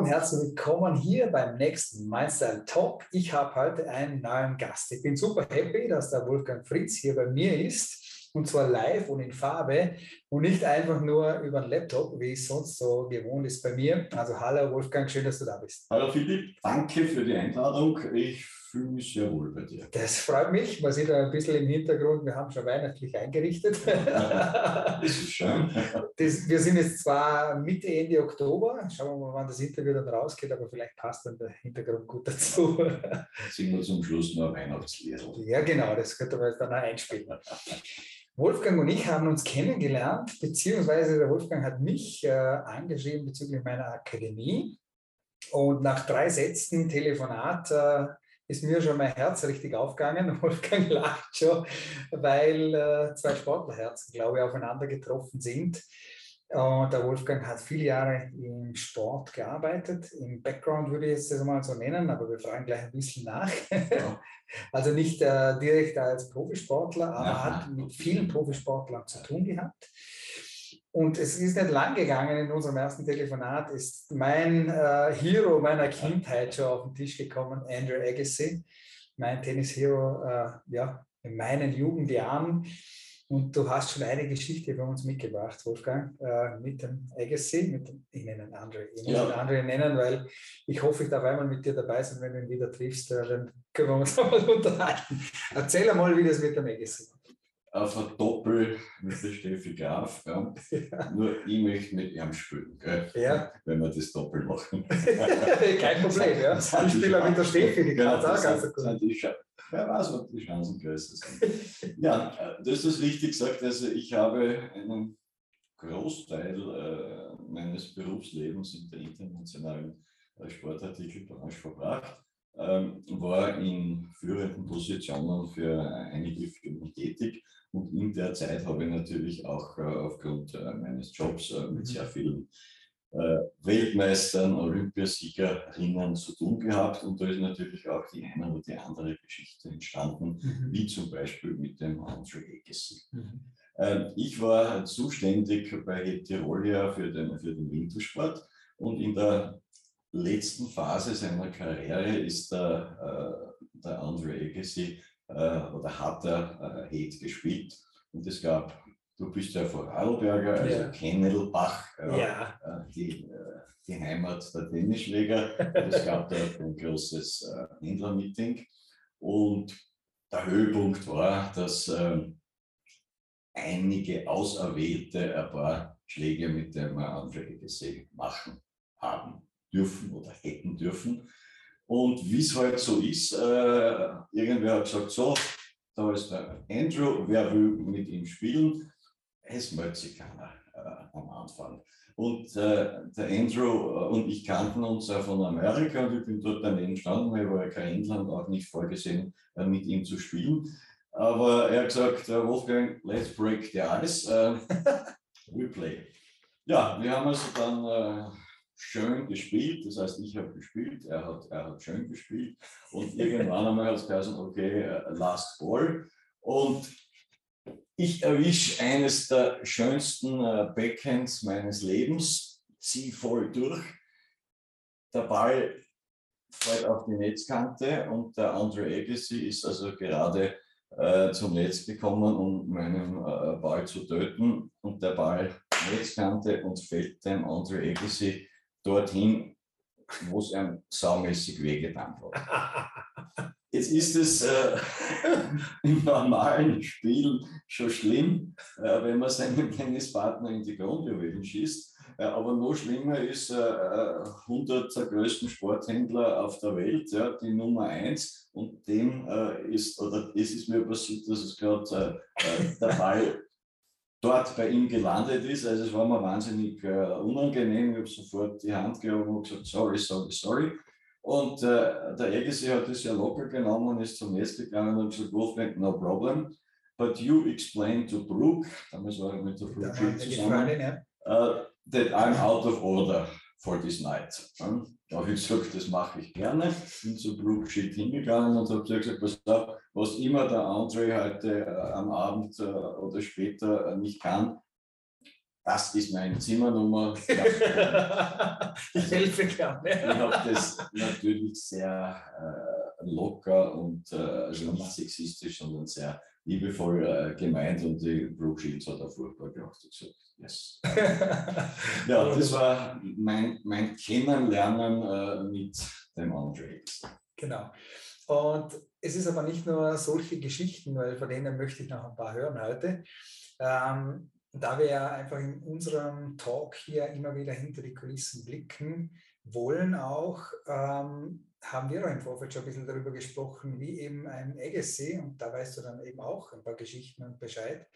und herzlich willkommen hier beim nächsten Mindstyle Talk. Ich habe heute einen neuen Gast. Ich bin super happy, dass der Wolfgang Fritz hier bei mir ist und zwar live und in Farbe und nicht einfach nur über den Laptop, wie es sonst so gewohnt ist bei mir. Also hallo Wolfgang, schön, dass du da bist. Hallo Philipp, danke für die Einladung. Ich fühle mich sehr wohl bei dir. Das freut mich. Man sieht ein bisschen im Hintergrund, wir haben schon weihnachtlich eingerichtet. das ist schön. Das, wir sind jetzt zwar Mitte, Ende Oktober. Schauen wir mal, wann das Interview dann rausgeht, aber vielleicht passt dann der Hintergrund gut dazu. Singen wir zum Schluss noch ein Weihnachtslied. Ja, genau, das könnte man jetzt dann auch einspielen. Wolfgang und ich haben uns kennengelernt, beziehungsweise der Wolfgang hat mich äh, angeschrieben bezüglich meiner Akademie. Und nach drei Sätzen Telefonat äh, ist mir schon mein Herz richtig aufgegangen. Wolfgang lacht schon, weil äh, zwei Sportlerherzen, glaube ich, aufeinander getroffen sind. Und der Wolfgang hat viele Jahre im Sport gearbeitet. Im Background würde ich es jetzt mal so nennen, aber wir fragen gleich ein bisschen nach. Ja. also nicht äh, direkt als Profisportler, aber ja. hat mit vielen Profisportlern zu tun gehabt. Und es ist nicht lang gegangen in unserem ersten Telefonat, ist mein äh, Hero meiner Kindheit schon auf den Tisch gekommen, Andrew Agassi, mein Tennis-Hero äh, ja, in meinen Jugendjahren. Und du hast schon eine Geschichte für uns mitgebracht, Wolfgang, äh, mit dem Agassi, mit dem, ich nenne ihn Andre, ich muss ja. ihn Andre nennen, weil ich hoffe, ich darf einmal mit dir dabei sein, wenn du ihn wieder triffst, äh, dann können wir uns einmal unterhalten. Erzähl einmal, wie das mit dem Agassi war auf ein Doppel mit der Steffi Graf. Ja. Ja. Nur ich möchte mit ihm spielen, gell? Ja. wenn wir das Doppel machen. Kein Problem, ja. Ich spiele mit der Steffi, die genau, kann auch ganz gut. Wer weiß, ob die Chancen größer sind. ja, das ist richtig gesagt. Also ich habe einen Großteil äh, meines Berufslebens in der internationalen äh, Sportartikelbranche verbracht. Ähm, war in führenden Positionen für einige Firmen tätig und in der Zeit habe ich natürlich auch äh, aufgrund äh, meines Jobs äh, mit sehr mhm. vielen Weltmeistern, Olympiasiegerinnen zu tun gehabt. Und da ist natürlich auch die eine oder die andere Geschichte entstanden, mhm. wie zum Beispiel mit dem Andre Agassi. Mhm. Ähm, ich war zuständig bei Tirolia für den, für den Wintersport und in der letzten Phase seiner Karriere ist der, der Andre Agassi äh, oder hat er äh, Head gespielt. Und es gab, du bist ja Vorarlberger, also ja. Kennelbach, äh, ja. die, äh, die Heimat der Tennisschläger. es gab dort ein großes äh, Händlermeeting. Und der Höhepunkt war, dass äh, einige Auserwählte ein paar Schläge mit dem Agassi machen haben dürfen oder hätten dürfen. Und wie es halt so ist, äh, irgendwer hat gesagt, so, da ist der Andrew, wer will mit ihm spielen? Keiner äh, am Anfang. Und äh, der Andrew äh, und ich kannten uns äh, von Amerika und ich bin dort daneben gestanden, weil war ja kein Inland auch nicht vorgesehen, äh, mit ihm zu spielen. Aber er hat gesagt, Wolfgang, let's break the ice, we play. Ja, wir haben also dann schön gespielt. Das heißt, ich habe gespielt, er hat, er hat schön gespielt. Und irgendwann einmal hat es geheißen, okay, äh, last ball. Und ich erwische eines der schönsten äh, Backhands meines Lebens, ziehe voll durch. Der Ball fällt auf die Netzkante und der Andre Agassi ist also gerade äh, zum Netz gekommen, um meinen äh, Ball zu töten. Und der Ball Netzkante und fällt dem Andre Agassi dorthin, wo es einem saumäßig wehgetan hat. Jetzt ist es äh, im normalen Spiel schon schlimm, äh, wenn man seinen Tennispartner in die Grundjuwelen schießt. Äh, aber noch schlimmer ist äh, 100 der größten Sporthändler auf der Welt, ja, die Nummer eins. Und dem äh, ist, oder es ist mir passiert, dass es gerade äh, äh, der Ball dort bei ihm gelandet ist. Also es war mir wahnsinnig äh, unangenehm. Ich habe sofort die Hand gehoben und gesagt, sorry, sorry, sorry. Und äh, der Agassi hat es ja locker genommen und ist zum Netz gegangen und gesagt, Wolfgang, no problem. But you explain to Brooke, damals war er mit der Brooke zusammen, uh, that I'm out of order for this night. Da habe ich gesagt, das mache ich gerne. Bin zu Brooke Shit hingegangen und habe gesagt, pass auf, was immer der Andre heute äh, am Abend äh, oder später äh, nicht kann, das ist meine Zimmernummer. ich helfe gerne. Ich habe das natürlich sehr äh, locker und äh, also nicht sexistisch, sondern sehr liebevoll äh, gemeint und die Brooke Shields hat auch furchtbar gelacht und gesagt, yes. ja, das war mein, mein Kennenlernen äh, mit dem Andre. Genau. Und es ist aber nicht nur solche Geschichten, weil von denen möchte ich noch ein paar hören heute. Ähm, da wir ja einfach in unserem Talk hier immer wieder hinter die Kulissen blicken wollen, auch ähm, haben wir auch im Vorfeld schon ein bisschen darüber gesprochen, wie eben ein Agassi, und da weißt du dann eben auch ein paar Geschichten und Bescheid,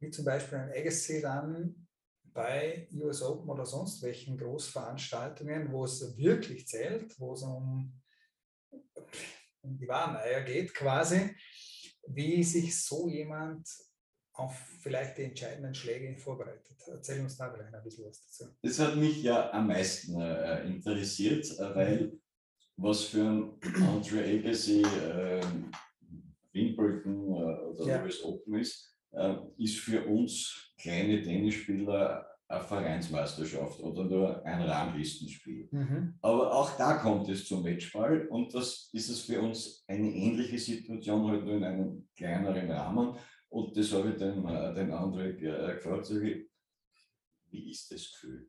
wie zum Beispiel ein Agassi dann bei US Open oder sonst welchen Großveranstaltungen, wo es wirklich zählt, wo es um, um die wahren Eier geht quasi, wie sich so jemand auf vielleicht die entscheidenden Schläge vorbereitet. Erzähl uns da vielleicht ein bisschen was dazu. Das hat mich ja am meisten äh, interessiert, äh, weil was für ein Andre Agassi äh, Wimbledon äh, oder ja. US Open ist, äh, ist für uns kleine Tennisspieler eine Vereinsmeisterschaft oder nur ein Ranglistenspiel. Mhm. Aber auch da kommt es zum Matchball und das ist es für uns eine ähnliche Situation, halt nur in einem kleineren Rahmen. Und das habe ich dem, äh, dem André äh, gefragt, wie, ist das Gefühl?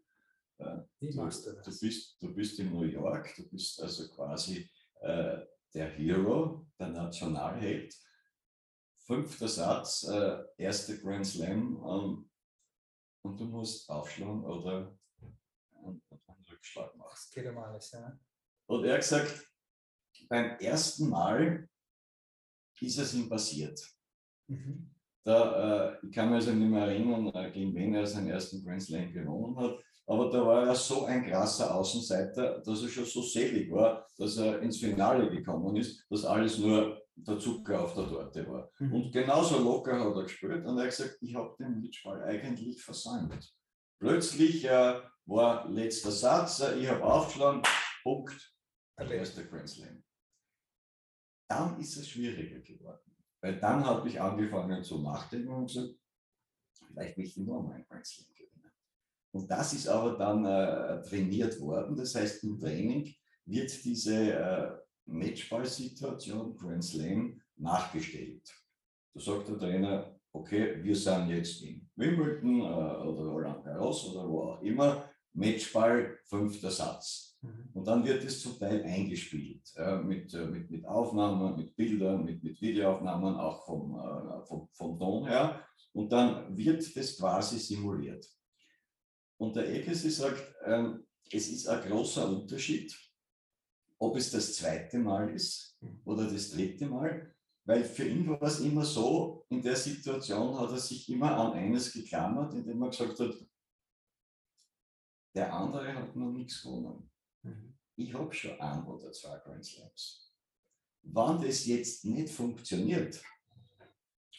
Äh, wie machst du das? Du bist, du bist in New York, du bist also quasi äh, der Hero, der Nationalheld. Fünfter Satz, äh, erste Grand Slam ähm, und du musst aufschlagen oder einen, einen Rückschlag machen. Das geht um alles, ja. Und er hat gesagt, beim ersten Mal ist es ihm passiert. Mhm. Da, äh, ich kann mich also nicht mehr erinnern, äh, gegen wen er seinen ersten Grand Slam gewonnen hat. Aber da war er so ein krasser Außenseiter, dass er schon so selig war, dass er ins Finale gekommen ist, dass alles nur der Zucker auf der Torte war. Mhm. Und genauso locker hat er gespielt und er hat gesagt, ich habe den Matchball eigentlich versäumt. Plötzlich äh, war letzter Satz, äh, ich habe aufgeschlagen, Punkt, der erste Grand Slam. Dann ist es schwieriger geworden. Weil dann habe ich angefangen zu nachdenken und gesagt, vielleicht möchte ich nur mal ein Grand Slam gewinnen. Und das ist aber dann äh, trainiert worden. Das heißt, im Training wird diese äh, Matchball-Situation, Grand Slam, nachgestellt. Da sagt der Trainer, okay, wir sind jetzt in Wimbledon äh, oder Roland Garros oder wo auch immer, Matchball, fünfter Satz. Mhm. Und dann wird es zum Teil eingespielt äh, mit, äh, mit, mit Aufnahmen, mit Bildern, mit, mit Videoaufnahmen, auch vom, äh, vom, vom Ton her. Und dann wird das quasi simuliert. Und der Ekesi sagt, ähm, es ist ein großer Unterschied, ob es das zweite Mal ist mhm. oder das dritte Mal, weil für ihn war es immer so, in der Situation hat er sich immer an eines geklammert, indem er gesagt hat, der andere hat noch nichts gewonnen. Mhm. Ich habe schon ein oder zwei Grand Slams. Wenn das jetzt nicht funktioniert,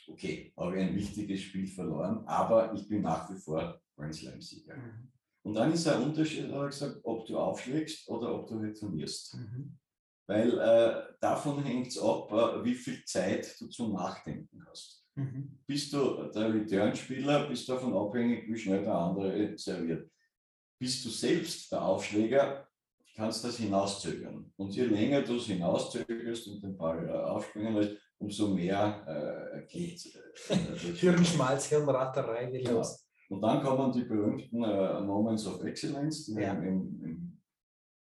okay, habe ich ein wichtiges Spiel verloren, aber ich bin nach wie vor Grand Slam-Sieger. Mhm. Und dann ist ein Unterschied, habe ich gesagt, ob du aufschlägst oder ob du returnierst. Mhm. Weil äh, davon hängt es ab, äh, wie viel Zeit du zum Nachdenken hast. Mhm. Bist du der Return-Spieler, bist du davon abhängig, wie schnell der andere serviert. Bist du selbst der Aufschläger, kannst das hinauszögern. Und je länger du es hinauszögerst und den Ball äh, aufspringen lässt, umso mehr äh, geht äh, Hirnschmalz, Hirnratterei geht ja. los. Und dann kommen die berühmten äh, Moments of Excellence, die ja. im, im,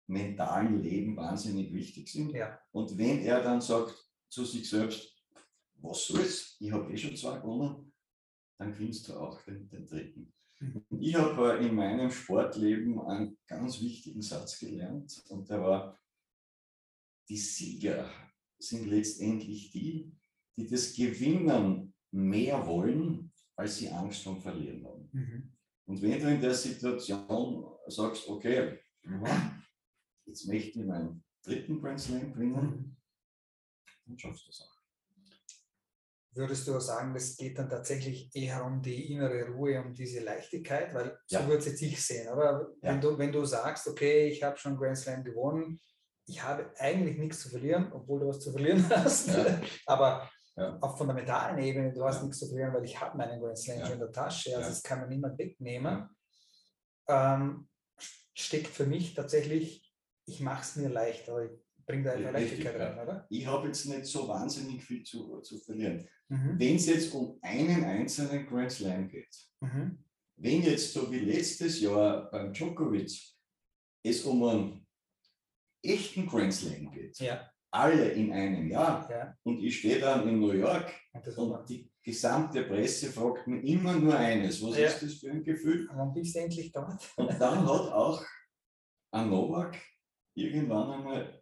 mentalen Leben wahnsinnig wichtig sind. Ja. Und wenn er dann sagt zu sich selbst, was soll's, ich habe eh schon zwei gewonnen, dann gewinnst du auch den, den dritten. Ich habe in meinem Sportleben einen ganz wichtigen Satz gelernt und der war, die Sieger sind letztendlich die, die das Gewinnen mehr wollen, als sie Angst vom Verlieren haben. Mhm. Und wenn du in der Situation sagst, okay, jetzt möchte ich meinen dritten Grand Slam gewinnen, mhm. dann schaffst du es auch würdest du sagen, das geht dann tatsächlich eher um die innere Ruhe, um diese Leichtigkeit, weil ja. so würde es ich sehen. Aber ja. wenn, du, wenn du sagst, okay, ich habe schon Grand Slam gewonnen, ich habe eigentlich nichts zu verlieren, obwohl du was zu verlieren hast, ja. aber ja. auf fundamentalen Ebene, du hast ja. nichts zu verlieren, weil ich habe meinen Grand Slam ja. schon in der Tasche, also das kann mir niemand wegnehmen, ähm, steckt für mich tatsächlich, ich mache es mir leichter, ich bringe da eine Leichtigkeit rein, oder? Ich habe jetzt nicht so wahnsinnig viel zu, zu verlieren. Mhm. Wenn es jetzt um einen einzelnen Grand Slam geht, mhm. wenn jetzt so wie letztes Jahr beim Djokovic es um einen echten Grand Slam geht, ja. Alle in einem Jahr, ja. und ich stehe dann in New York und, und die gesamte Presse fragt mir immer nur eines, was ja. ist das für ein Gefühl? Wann bist du endlich dort? Und dann hat auch ein Novak irgendwann einmal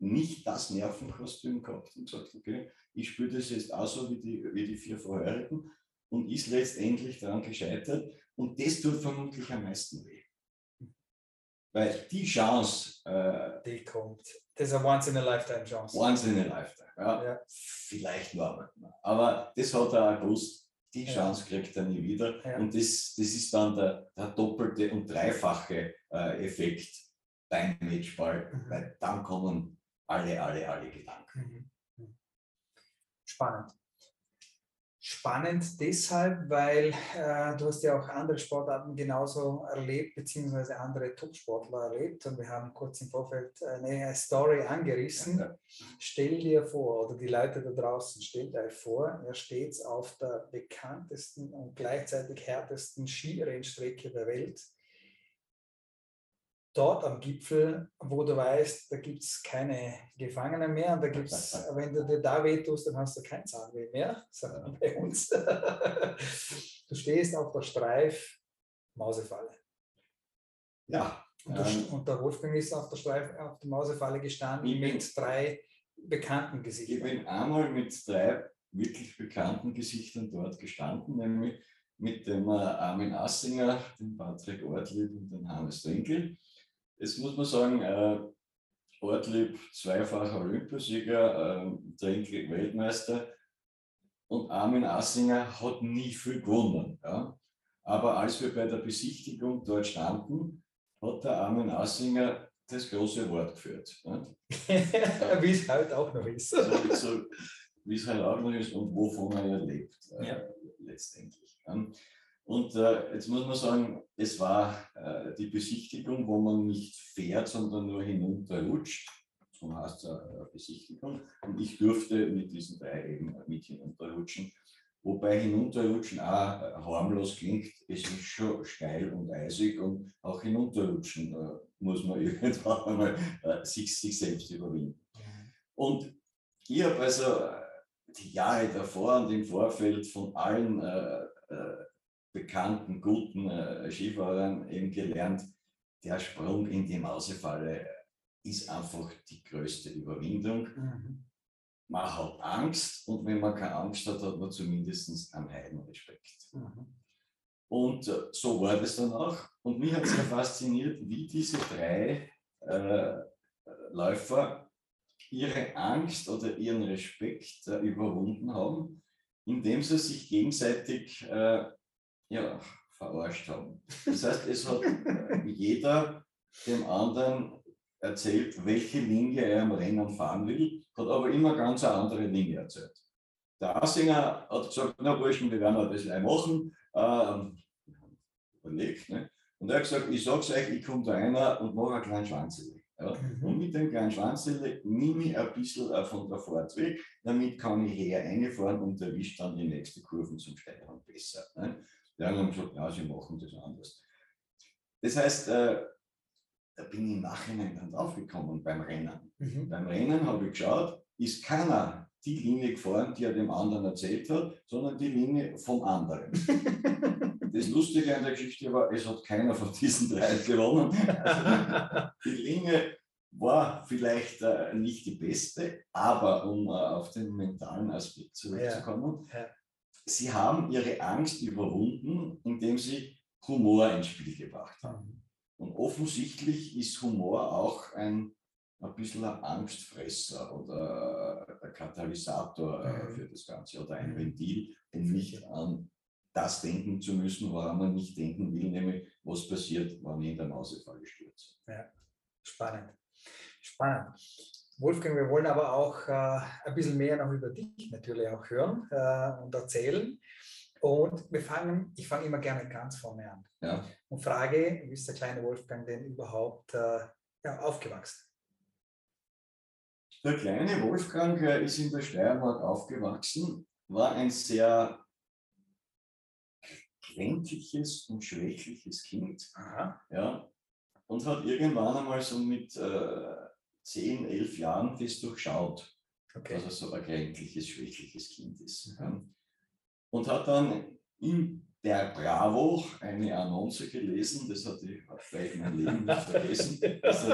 nicht das Nervenkostüm gehabt und gesagt, okay, ich spiele das jetzt auch so wie die, wie die vier vorherigen und ist letztendlich daran gescheitert. Und das tut vermutlich am meisten weh. Weil die Chance. Äh, die kommt. Das ist eine Once-in-a-Lifetime-Chance. Once-in-a-Lifetime, ja. ja. Vielleicht nur einmal. Aber das hat er auch gewusst. Die Chance ja. kriegt er nie wieder. Ja. Und das, das ist dann der, der doppelte und dreifache äh, Effekt beim Matchball, mhm. weil dann kommen alle, alle, alle Gedanken. Mhm. mhm. Spannend. Spannend deshalb, weil äh, du hast ja auch andere Sportarten genauso erlebt, beziehungsweise andere Top-Sportler erlebt. Und wir haben kurz im Vorfeld eine Story angerissen. Ja. Stell dir vor, oder die Leute da draußen, stellt euch vor, ihr steht auf der bekanntesten und gleichzeitig härtesten Skirennstrecke der Welt dort am Gipfel, wo du weißt, da gibt es keine Gefangenen mehr und da gibt es, wenn du dir da weh tust, dann hast du kein Zahnweh mehr, sondern bei uns. du stehst auf der Streif Mausefalle. Ja. Und, der, ähm, und der Wolfgang ist auf der Streif, auf der Mausefalle gestanden mit drei bekannten Gesichtern. Ich bin einmal mit drei wirklich bekannten Gesichtern dort gestanden, nämlich mit dem Armin Assinger, dem Patrick Ortlieb und dem Hannes Denkel. Jetzt muss man sagen, äh, Ortlieb zweifacher Olympiasieger, äh, Trinkel Weltmeister und Armin Assinger hat nie viel gewonnen. Ja? Aber als wir bei der Besichtigung dort standen, hat der Armin Assinger das große Wort geführt. Wie es halt auch noch ist. so, so, Wie es halt auch noch ist und wovon er ja lebt, äh, ja. letztendlich. Ja? Und äh, jetzt muss man sagen, es war äh, die Besichtigung, wo man nicht fährt, sondern nur hinunterrutscht. So heißt es äh, Besichtigung. Und ich durfte mit diesen drei eben mit hinunterrutschen. Wobei hinunterrutschen auch äh, harmlos klingt, es ist schon steil und eisig und auch hinunterrutschen äh, muss man irgendwann einmal äh, sich, sich selbst überwinden. Und ich habe also die Jahre davor und im Vorfeld von allen bekannten, guten äh, Skifahrern eben gelernt, der Sprung in die Mausefalle ist einfach die größte Überwindung. Mhm. Man hat Angst und wenn man keine Angst hat, hat man zumindest einen Heidenrespekt. Mhm. Und äh, so war das dann auch. Und mich hat sehr fasziniert, wie diese drei äh, Läufer ihre Angst oder ihren Respekt äh, überwunden haben, indem sie sich gegenseitig äh, ja, verarscht haben. Das heißt, es hat jeder dem anderen erzählt, welche Linie er im Rennen fahren will, hat aber immer ganz eine andere Linie erzählt. Der Assinger hat gesagt, na Burschen, wir werden das gleich machen. Ähm, überlegt, ne? Und er hat gesagt, ich sag's euch, ich komme da einer und mache einen kleinen Schwanzele. Ja? Mhm. Und mit dem kleinen Schwanzele nehme ich ein bisschen von der Fahrt weg, damit kann ich her reinfahren und erwische dann die nächste Kurve zum Steigern besser. Ne? Die haben gesagt, ja, sie machen das anders. Das heißt, äh, da bin ich im Nachhinein dann draufgekommen beim Rennen. Mhm. Beim Rennen habe ich geschaut, ist keiner die Linie gefahren, die er dem anderen erzählt hat, sondern die Linie vom anderen. das Lustige an der Geschichte war, es hat keiner von diesen drei gewonnen. Also die, die Linie war vielleicht äh, nicht die beste, aber um äh, auf den mentalen Aspekt zurückzukommen, ja. Ja sie haben ihre Angst überwunden, indem sie Humor ins Spiel gebracht haben. Und offensichtlich ist Humor auch ein, ein bisschen ein Angstfresser oder ein Katalysator äh, mhm. für das Ganze oder ein mhm. Ventil, um nicht an das denken zu müssen, woran man nicht denken will, nämlich was passiert, wenn ich in der Mausefalle stürze. Ja, spannend. Spannend. Wolfgang, wir wollen aber auch äh, ein bisschen mehr noch über dich natürlich auch hören äh, und erzählen. Und wir fangen, ich fange immer gerne ganz vorne an ja. und frage, wie ist der kleine Wolfgang denn überhaupt äh, ja, aufgewachsen? Der kleine Wolfgang ist in der Steiermark aufgewachsen, war ein sehr kränkliches und schwächliches Kind. Aha. Ja, und hat irgendwann einmal so mit äh, 10, 11 Jahren das durchschaut, okay. dass er so ein kränkliches, schwächliches Kind ist. Ja. Und hat dann in der Bravo eine Annonce gelesen, das hatte ich vielleicht mein Leben nicht vergessen. Also,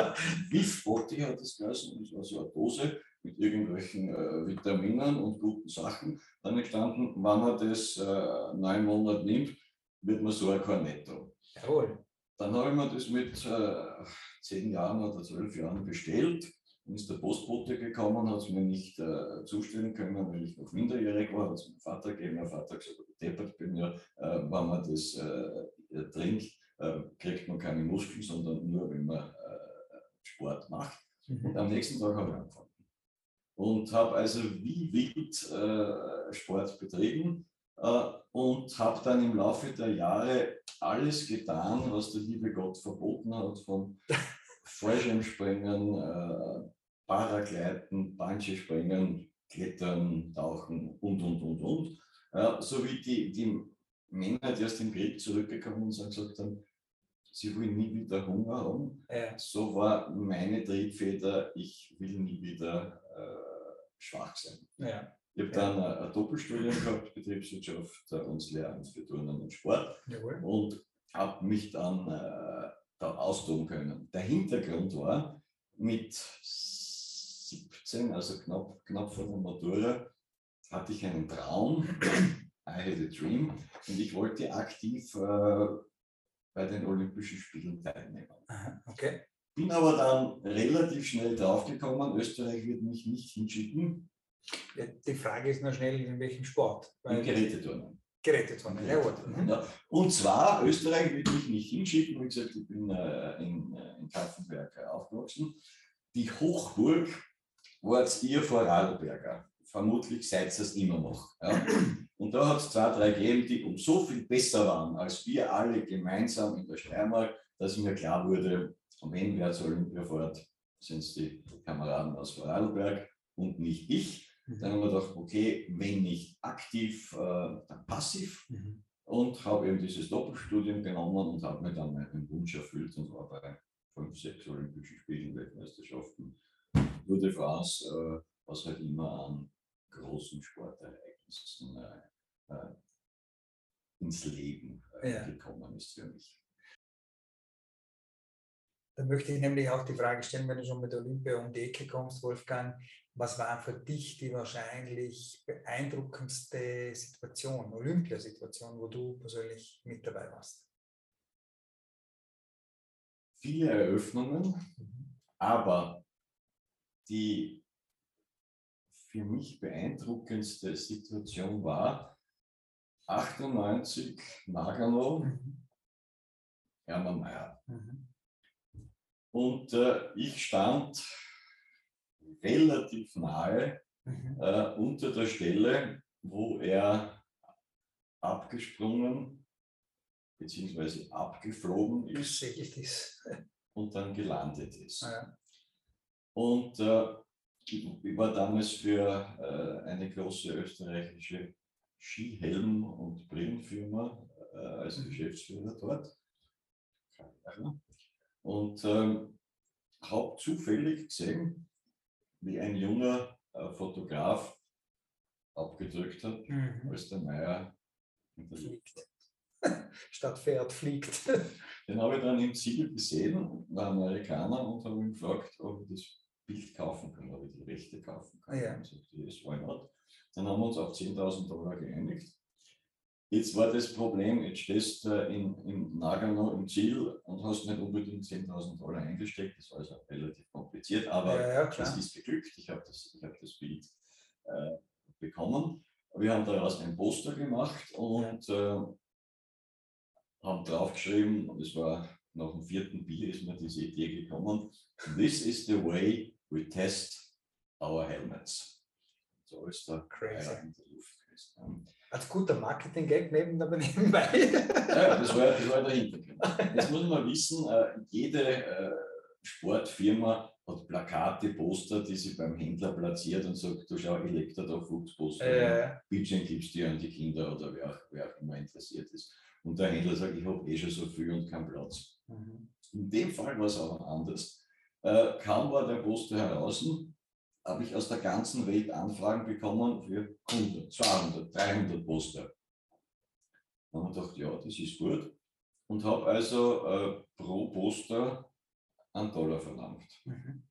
Beef-Botti hat das geheißen, das war so eine Dose mit irgendwelchen äh, Vitaminen und guten Sachen. Dann gestanden, wenn man das äh, neun Monate nimmt, wird man so ein Cornetto. Jawohl. Dann habe ich mir das mit äh, zehn Jahren oder zwölf Jahren bestellt. Dann ist der Postbote gekommen, hat es mir nicht äh, zustellen können, weil ich noch minderjährig war. Hat es meinem Vater gegeben. Mein Vater hat gesagt, deppert bin ja, äh, wenn man das äh, trinkt, äh, kriegt man keine Muskeln, sondern nur, wenn man äh, Sport macht. Mhm. Und am nächsten Tag habe ich angefangen. Und habe also wie wild äh, Sport betrieben äh, und habe dann im Laufe der Jahre alles getan, was der liebe Gott verboten hat, von Fallschirmspringen, äh, Paragleiten, Bungee-Springen, Klettern, Tauchen und, und, und, und. Äh, so wie die, die Männer, die aus dem Krieg zurückgekommen sind, gesagt haben, sie wollen nie wieder Hunger haben. Ja. So war meine Triebfeder, ich will nie wieder äh, schwach sein. Ja. Ich habe dann ein, ein Doppelstudium gehabt, Betriebswirtschaft und Lehramt für Turnen und Sport Jawohl. und habe mich dann äh, da austoben können. Der Hintergrund war, mit 17, also knapp, knapp vor der Matura, hatte ich einen Traum, I had a dream, und ich wollte aktiv äh, bei den Olympischen Spielen teilnehmen. Aha, okay. Bin aber dann relativ schnell draufgekommen, Österreich wird mich nicht hinschicken, die Frage ist nur schnell, in welchem Sport? Im Geräteturnen. Geräteturnen, ja gut. Mhm. Ja. Und zwar, Österreich will mich nicht hinschicken. Wie gesagt, ich bin äh, in, äh, in Kaffenberg äh, aufgewachsen. Die Hochburg war ihr vor Radlberger. Vermutlich seid ihr es immer noch. Ja. Und da hat es zwei, drei gegeben, die um so viel besser waren als wir alle gemeinsam in der Steiermark, dass mir klar wurde, wenn wer zur Olympia fährt, sind es die Kameraden aus Vorarlberg und nicht ich. Mhm. Dann haben wir gedacht, okay, wenn nicht aktiv, äh, dann passiv. Mhm. Und habe eben dieses Doppelstudium genommen und habe mir dann meinen Wunsch erfüllt und war bei fünf, sechs Olympischen Spielen, Weltmeisterschaften, Tour de France, äh, was halt immer an großen Sportereignissen äh, äh ins Leben äh, ja. gekommen ist für mich. Da möchte ich nämlich auch die Frage stellen, wenn du schon mit Olympia um die Ecke kommst, Wolfgang, was war für dich die wahrscheinlich beeindruckendste Situation, Olympiasituation, wo du persönlich mit dabei warst? Viele Eröffnungen, mhm. aber die für mich beeindruckendste Situation war 98 Nagano. Hermann Mayer. Mhm. Und äh, ich stand relativ nahe mhm. äh, unter der Stelle, wo er abgesprungen bzw. abgeflogen ist und dann gelandet ist. Ja. Und äh, ich war damals für äh, eine große österreichische Skihelm- und Brillenfirma äh, als mhm. Geschäftsführer dort. Und ähm, habe zufällig gesehen, wie ein junger äh, Fotograf abgedrückt hat, mhm. als der Meier fliegt. Statt fährt, fliegt. Den habe ich dann im Ziel gesehen, war Amerikaner, und habe ihn gefragt, ob ich das Bild kaufen kann, ob ich die Rechte kaufen kann. Ja. Und sagte, yes, why not? Dann haben wir uns auf 10.000 Dollar geeinigt. Jetzt war das Problem, jetzt stehst du in, in Nagano im Ziel und hast nicht unbedingt 10.000 Dollar eingesteckt. Das war also relativ kompliziert, aber ja, ja, das ist geglückt. Ich habe das, hab das Bild äh, bekommen. Wir haben daraus ein Poster gemacht und äh, haben draufgeschrieben, und es war nach dem vierten Bier ist mir diese Idee gekommen, This is the way we test our helmets. So ist der Crazy. in der Luft gewesen. Als guter Marketing-Gag neben, nebenbei. Ja, das war, das war der Hintergrund. Jetzt muss man wissen, äh, jede äh, Sportfirma hat Plakate, Poster, die sie beim Händler platziert und sagt, du schau, ich leg da Fuchsposter, Äh, Bildchen gibst dir an die Kinder oder wer auch, wer auch immer interessiert ist. Und der Händler sagt, ich habe eh schon so viel und keinen Platz. mhm. In dem Fall war es aber anders. Äh, kaum war der Poster heraus, habe ich aus der ganzen Welt Anfragen bekommen für 100, 200, 300 Poster. Dann habe ich gedacht, ja, das ist gut. Und habe also äh, pro Poster einen Dollar verlangt. Mhm.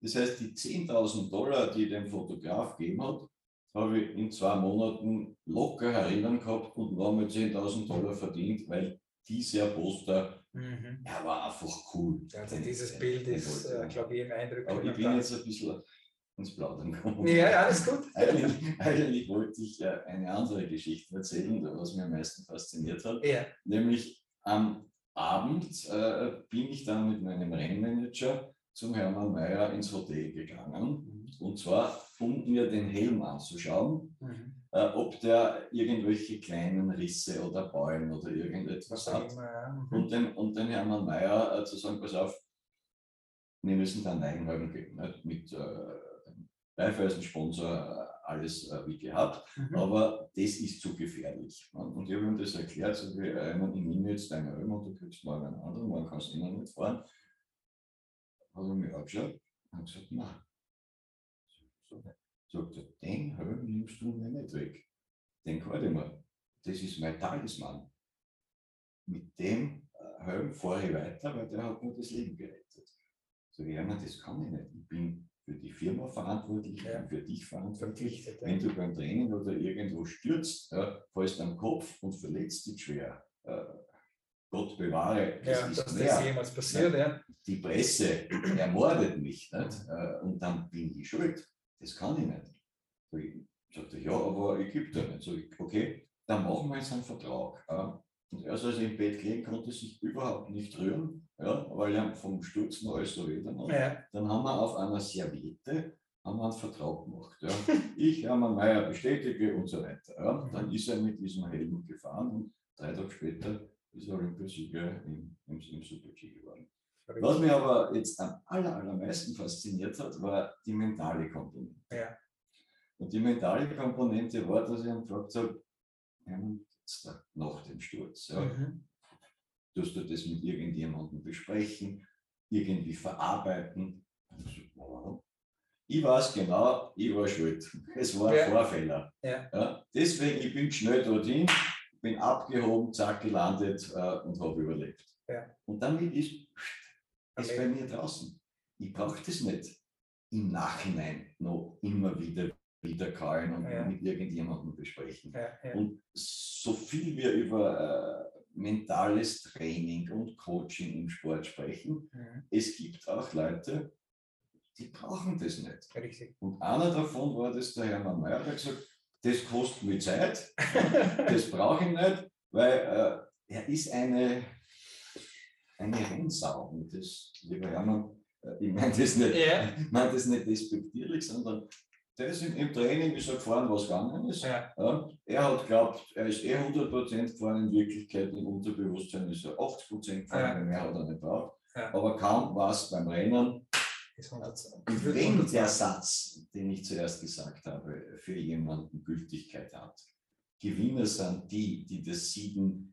Das heißt, die 10.000 Dollar, die dem Fotograf gegeben hat, habe ich in zwei Monaten locker herinnen gehabt und nochmal 10.000 Dollar verdient, weil dieser Poster, Mhm. er war einfach cool. Also dieses Bild ist, äh, glaube ich, ein Eindruck. Aber ich bin jetzt ein bisschen ins Plaudern gekommen. Ja, ja, alles gut. Eigentlich, eigentlich wollte ich äh, eine andere Geschichte erzählen, was mir am meisten fasziniert hat. Ja. Nämlich am Abend äh, bin ich dann mit meinem Rennmanager zum Hermann Mayer ins Hotel gegangen. Und zwar, um mir den Helm anzuschauen, Mhm. äh, ob der irgendwelche kleinen Risse oder Ballen oder irgendetwas Was auch hat. ja. Mhm. Und dem, und dem Hermann Mayer äh, zu sagen, pass auf, wir müssen dann nicht? mit äh, dem Raiffeisen-Sponsor, äh, alles äh, wie gehabt. Mhm. Aber das ist zu gefährlich. Und und ich habe ihm das erklärt, so wie, äh, ich nehme jetzt deine Helm und du kriegst morgen einen anderen, morgen kannst du immer nicht fahren. Hat er mich angeschaut und gesagt, nein. So, sagt er, den Helm nimmst du mir nicht weg. Den kann ich mir. Das ist mein Talisman. Mit dem äh, Helm fahre ich weiter, weil der hat mir das Leben gerettet. So, ja, nein, das kann ich nicht. Ich bin für die Firma verantwortlich, ich Ja. für dich verantwortlich. Verpflichtet. Wenn Ja. du beim Training oder irgendwo stürzt, ja, fällst am Kopf und verletzt dich schwer. Äh, Gott bewahre, das Ja, ist dass mehr. das jemals passiert, ja. Die Presse ermordet mich nicht? Äh, und dann bin ich schuld. Das kann ich nicht. So, ich sagte, ja, aber ich gebe dir nicht. So, ich, okay, dann machen wir jetzt einen Vertrag. Ja. Und erst als ich im Bett gelegen konnte sich überhaupt nicht rühren, ja, weil er vom Sturz noch alles so weh dann. Ja, Dann haben wir auf einer Serviette haben wir einen Vertrag gemacht. Ja. Ich, Hermann Mayer, bestätige und so weiter. Ja. Dann ist er mit diesem Helm gefahren und drei Tage später ist er Olympiasieger im, im, im Super-G geworden. Was mich aber jetzt am aller, allermeisten fasziniert hat, war die mentale Komponente. Ja. Und die mentale Komponente war, dass ich ihm gefragt habe, Hermann, jetzt da nach dem Sturz. Ja, Mhm. Tust du das mit irgendjemandem besprechen, irgendwie verarbeiten? Ich weiß genau, ich war schuld. Es war ein Ja. Vorfehler. Ja. deswegen, ich bin schnell dorthin, bin abgehoben, zack, gelandet äh, und habe überlebt. Ja. Und damit ist es bei mir draußen. Ich brauche das nicht im Nachhinein noch immer wieder wiederkauen und Ja. mit irgendjemandem besprechen. Ja, ja. Und so viel wir über äh, mentales Training und Coaching im Sport sprechen, Mhm. es gibt auch Leute, die brauchen das nicht. Richtig. Und einer davon war das der Hermann Mayer, der gesagt das kostet mir Zeit, das brauche ich nicht, weil äh, er ist eine, eine Rennsau. Und das, lieber Hermann, äh, ich meine das nicht, Ja. ich meine das nicht despektierlich, sondern der ist im, im Training ist er gefahren, was gegangen ist. Ja. Ja, er hat glaubt, er ist eh 100% gefahren, in Wirklichkeit im Unterbewusstsein ist er 80% gefahren, Ja. mehr hat er nicht braucht. Aber kaum war es beim Rennen. Ist 100 Und wird wenn 120. der Satz, den ich zuerst gesagt habe, für jemanden Gültigkeit hat, Gewinner sind die, die das Siegen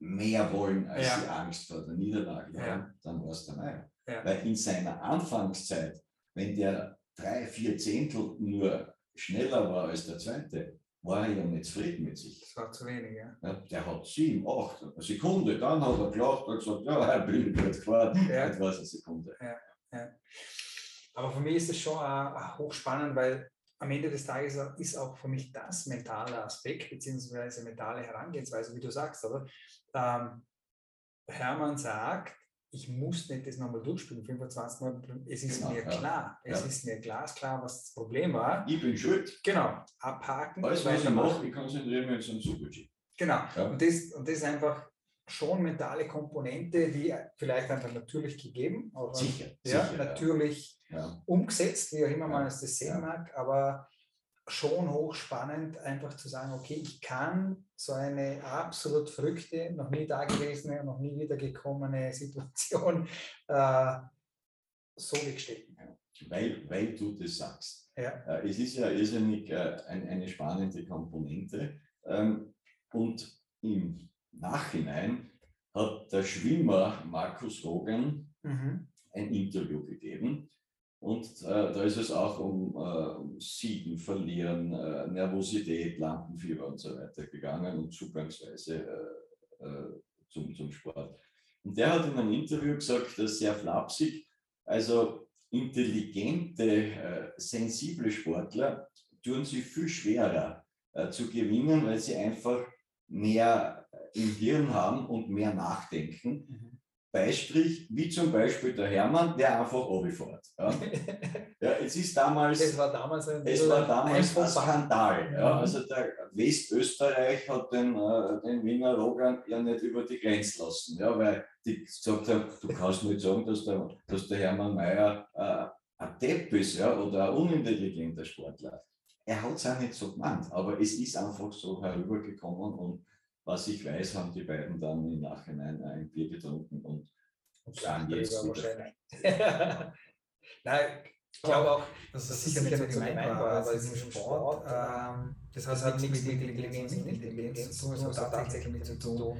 mehr wollen, als Ja. sie Angst vor der Niederlage haben, dann war es der Meier. Weil in seiner Anfangszeit, wenn der drei, vier Zehntel nur schneller war als der zweite, war er ja nicht zufrieden mit sich. Das war zu wenig, ja. Ja, der hat sieben, acht eine Sekunde, dann hat er gelacht und gesagt, ja, ich bin gut gefahren, Ja. etwas eine Sekunde. Aber für mich ist es schon auch hochspannend, weil am Ende des Tages ist auch für mich das mentale Aspekt, beziehungsweise mentale Herangehensweise, wie du sagst, oder? Ähm, Hermann sagt, ich muss nicht das nochmal durchspielen, 25 Mal, es ist Genau, mir ja. klar, es Ja. ist mir glasklar, was das Problem war. Ich bin schuld. Genau, abhaken, Alles, was ich mache, ich konzentriere mich jetzt am Super-G. Genau, Ja. und, das, und das ist einfach schon mentale Komponente, die vielleicht einfach natürlich gegeben, aber sicher, ja, sicher, natürlich umgesetzt, wie auch immer man es das sehen mag, aber schon hochspannend, einfach zu sagen, okay, ich kann so eine absolut verrückte, noch nie dagewesene, noch nie wiedergekommene Situation äh, so wegstecken. Weil, weil du das sagst. Ja. Äh, es ist ja irrsinnig äh, ein, eine spannende Komponente. Ähm, und im Nachhinein hat der Schwimmer Markus Rogan mhm. ein Interview gegeben. Und äh, da ist es auch um, äh, um Siegen, Verlieren, äh, Nervosität, Lampenfieber und so weiter gegangen und Zugangsweise äh, äh, zum, zum Sport. Und der hat in einem Interview gesagt, dass sehr flapsig, also intelligente, äh, sensible Sportler tun sie viel schwerer zu gewinnen, weil sie einfach mehr im Hirn haben und mehr nachdenken. Beistrich, wie zum Beispiel der Hermann, der einfach runterfährt. Ja. ja, es ist damals, es war damals ein, es war damals ein Skandal. Ja. Mhm. Also der Westösterreich hat den, äh, den Wiener Rogan ja nicht über die Grenze lassen, ja, weil die gesagt haben, du kannst nicht sagen, dass der, dass der Hermann Mayer äh, ein Depp ist ja, oder ein unintelligenter Sportler. Er hat es auch nicht so gemeint, aber es ist einfach so herübergekommen und was ich weiß, haben die beiden dann im Nachhinein ein Bier getrunken und, sagen jetzt wahrscheinlich. Nein, ich glaube auch, dass das sicher nicht so gemein war, aber es ist im Sport. Ähm, das hat halt nichts mit Intelligenz und Intelligenz zu tun, es hat tatsächlich mit zu tun.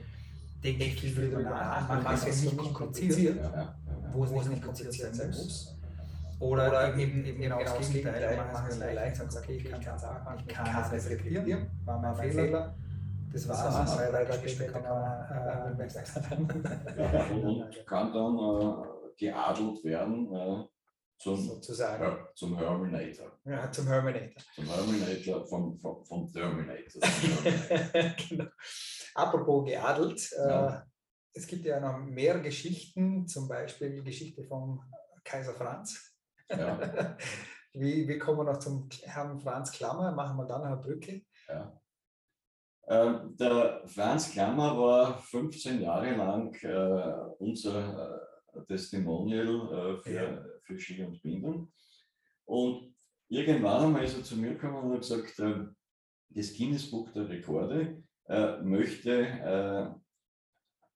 Denke ich viel drüber nach, man macht es nicht kompliziert, wo es nicht kompliziert sein muss. Oder, Oder eben, eben genau, genau das Gegenteil, man macht es leicht und sagt, okay, ich kann es sagen, ich kann es reflektieren, war mein Fehler das war es. Zwei, drei Tage später kann man äh, ja, und kann dann äh, geadelt werden äh, zum, Sozusagen. Her zum Herminator. Ja, zum Herminator. Zum Herminator vom, vom, vom Terminator. genau. Apropos geadelt, äh, ja. es gibt ja noch mehr Geschichten, zum Beispiel die Geschichte vom Kaiser Franz. Ja. wie, wie kommen wir noch zum Herrn Franz Klammer? Machen wir dann eine Brücke. Ja. Ähm, der Franz Klammer war 15 Jahre lang äh, unser äh, Testimonial äh, für, für Ski und Binden. Und irgendwann einmal ist er zu mir gekommen und hat gesagt, das Guinness Buch der Rekorde möchte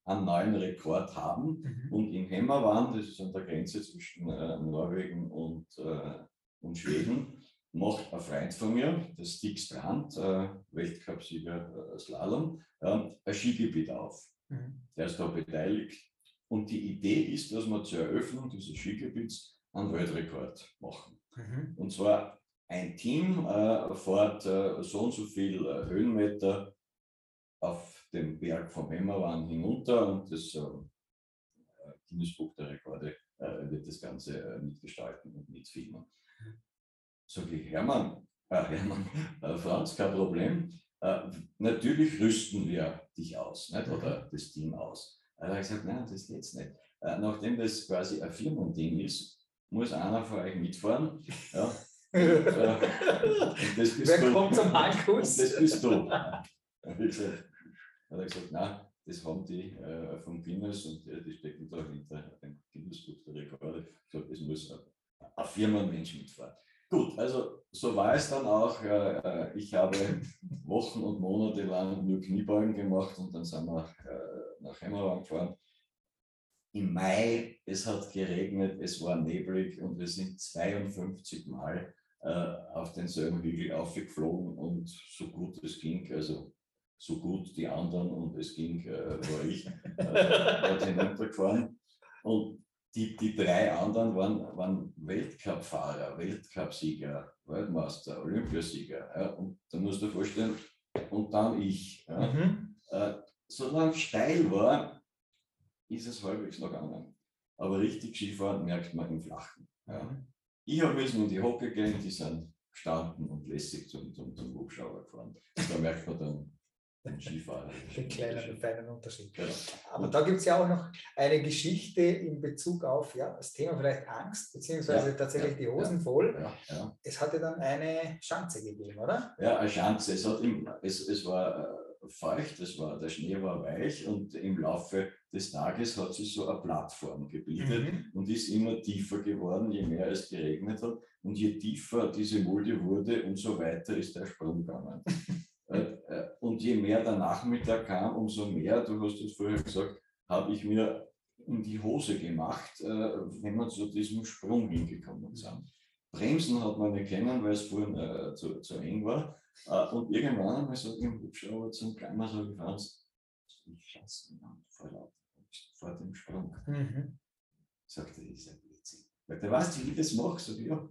einen neuen Rekord haben. Mhm. Und in Hemmerwand, das ist an der Grenze zwischen Norwegen und, und Schweden, macht ein Freund von mir, der Stig Strand, äh, Weltcupsieger äh, Slalom, äh, ein Skigebiet auf. Mhm. Der ist da beteiligt. Und die Idee ist, dass wir zur Eröffnung dieses Skigebiets einen Weltrekord machen. Mhm. Und zwar ein Team äh, fährt äh, so und so viel äh, Höhenmeter auf den Berg vom Hemmerwand hinunter und das äh, Guinness Buch der Rekorde äh, wird das Ganze mitgestalten und mitfilmen. Mhm. Sag ich, Hermann, äh, Hermann äh, Franz, kein Problem. Äh, natürlich rüsten wir dich aus, nicht? oder mhm. das Team aus. Da habe ich gesagt, nein, das geht's nicht. Äh, nachdem das quasi ein Firmenteam ist, muss einer von euch mitfahren. Ja. Und, äh, Wer kommt zum Markus? Das bist du. Ich gesagt, hat er gesagt, nein, das haben die äh, vom Guinness und äh, die stecken da hinter dem Guinness-Buch der Rekorde. Ich gesagt, das muss ein, ein Firmenmensch mitfahren. Gut, also so war es dann auch. Äh, ich habe Wochen und Monate lang nur Kniebeugen gemacht und dann sind wir äh, nach Hemmerwang gefahren. Im Mai, es hat geregnet, es war neblig und wir sind 52 Mal äh, auf denselben Hügel aufgeflogen und so gut es ging, also so gut die anderen und es ging, war ich, äh, hinuntergefahren. Und die, die drei anderen waren, waren Weltcup-Fahrer, Weltcup-Sieger, Weltmeister, Olympiasieger. Ja, und da musst du dir vorstellen, und dann ich. Ja. Mhm. Äh, solange steil war, ist es halbwegs noch gegangen. Aber richtig Skifahren merkt man im Flachen. Ja. Mhm. Ich habe müssen in die Hocke gehen, die sind gestanden und lässig zum, zum, zum Hubschrauber gefahren. Da merkt man dann, den Skifahrer. Den kleinen, feinen Unterschied. Genau. Aber da gibt es ja auch noch eine Geschichte in Bezug auf ja, das Thema vielleicht Angst, beziehungsweise ja, tatsächlich ja, die Hosen voll. Es hatte dann eine Schanze gegeben, oder? Ja, eine Schanze. Es, hat im, es, es war äh, feucht, es war, der Schnee war weich und im Laufe des Tages hat sich so eine Plattform gebildet mhm. und ist immer tiefer geworden, je mehr es geregnet hat. Und je tiefer diese Mulde wurde, umso weiter ist der Sprung gegangen. Äh, und je mehr der Nachmittag kam, umso mehr, du hast es vorher gesagt, habe ich mir in die Hose gemacht, äh, wenn wir zu diesem Sprung hingekommen sind. Bremsen hat man nicht kennen, weil es vorhin äh, zu, zu, eng war. Äh, und irgendwann einmal ich im Hubschrauber zum Klammer, sage ich, Franz, ich scheiße vor, laut, vor dem Sprung. Mhm. Sagt er, ist ein Blödsinn. Sagt er, weißt du, wie ich das mache? Sag ich, ja,